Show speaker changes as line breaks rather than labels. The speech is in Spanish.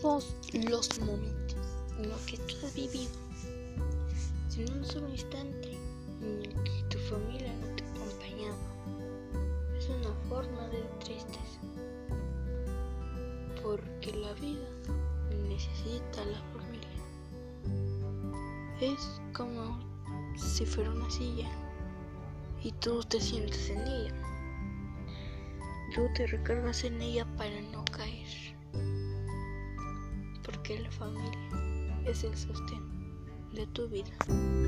todos los momentos en los que tú has vivido, sin un solo instante en el que tu familia no te ha acompañado. Es una forma de tristeza, porque la vida necesita la familia. Es como si fuera una silla y tú te sientes en ella. Tú te recargas en ella para no caer. Porque la familia es el sostén de tu vida.